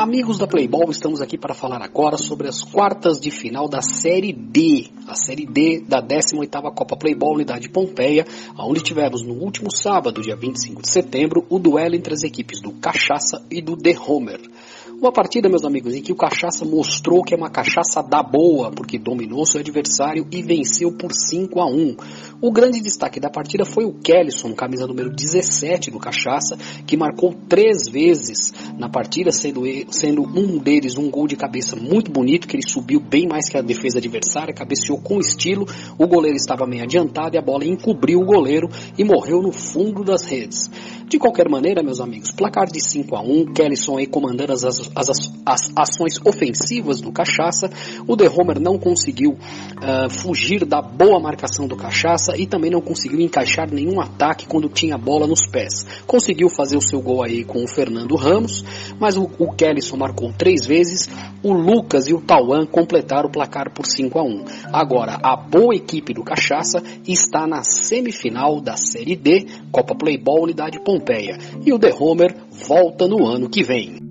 Amigos da Playball, estamos aqui para falar agora sobre as quartas de final da Série D, a Série D da 18ª Copa Playball Unidade Pompeia, onde tivemos no último sábado, dia 25 de setembro, o duelo entre as equipes do Cachaça e do The Homer. Uma partida, meus amigos, em que o Cachaça mostrou que é uma cachaça da boa, porque dominou seu adversário e venceu por 5 a 1. O grande destaque da partida foi o Kellyson, camisa número 17 do Cachaça, que marcou três vezes na partida, sendo, sendo um deles um gol de cabeça muito bonito, que ele subiu bem mais que a defesa adversária, cabeceou com estilo, o goleiro estava meio adiantado e a bola encobriu o goleiro e morreu no fundo das redes. De qualquer maneira, meus amigos, placar de 5 a 1 Kellyson aí comandando as, as, as, as ações ofensivas do Cachaça. O De Homer não conseguiu uh, fugir da boa marcação do Cachaça e também não conseguiu encaixar nenhum ataque quando tinha a bola nos pés. Conseguiu fazer o seu gol aí com o Fernando Ramos, mas o, o Kellyson marcou três vezes, o Lucas e o Tauan completaram o placar por 5 a 1 Agora, a boa equipe do Cachaça está na semifinal da Série D, Copa Playball Unidade Pompeia, e o The Homer volta no ano que vem.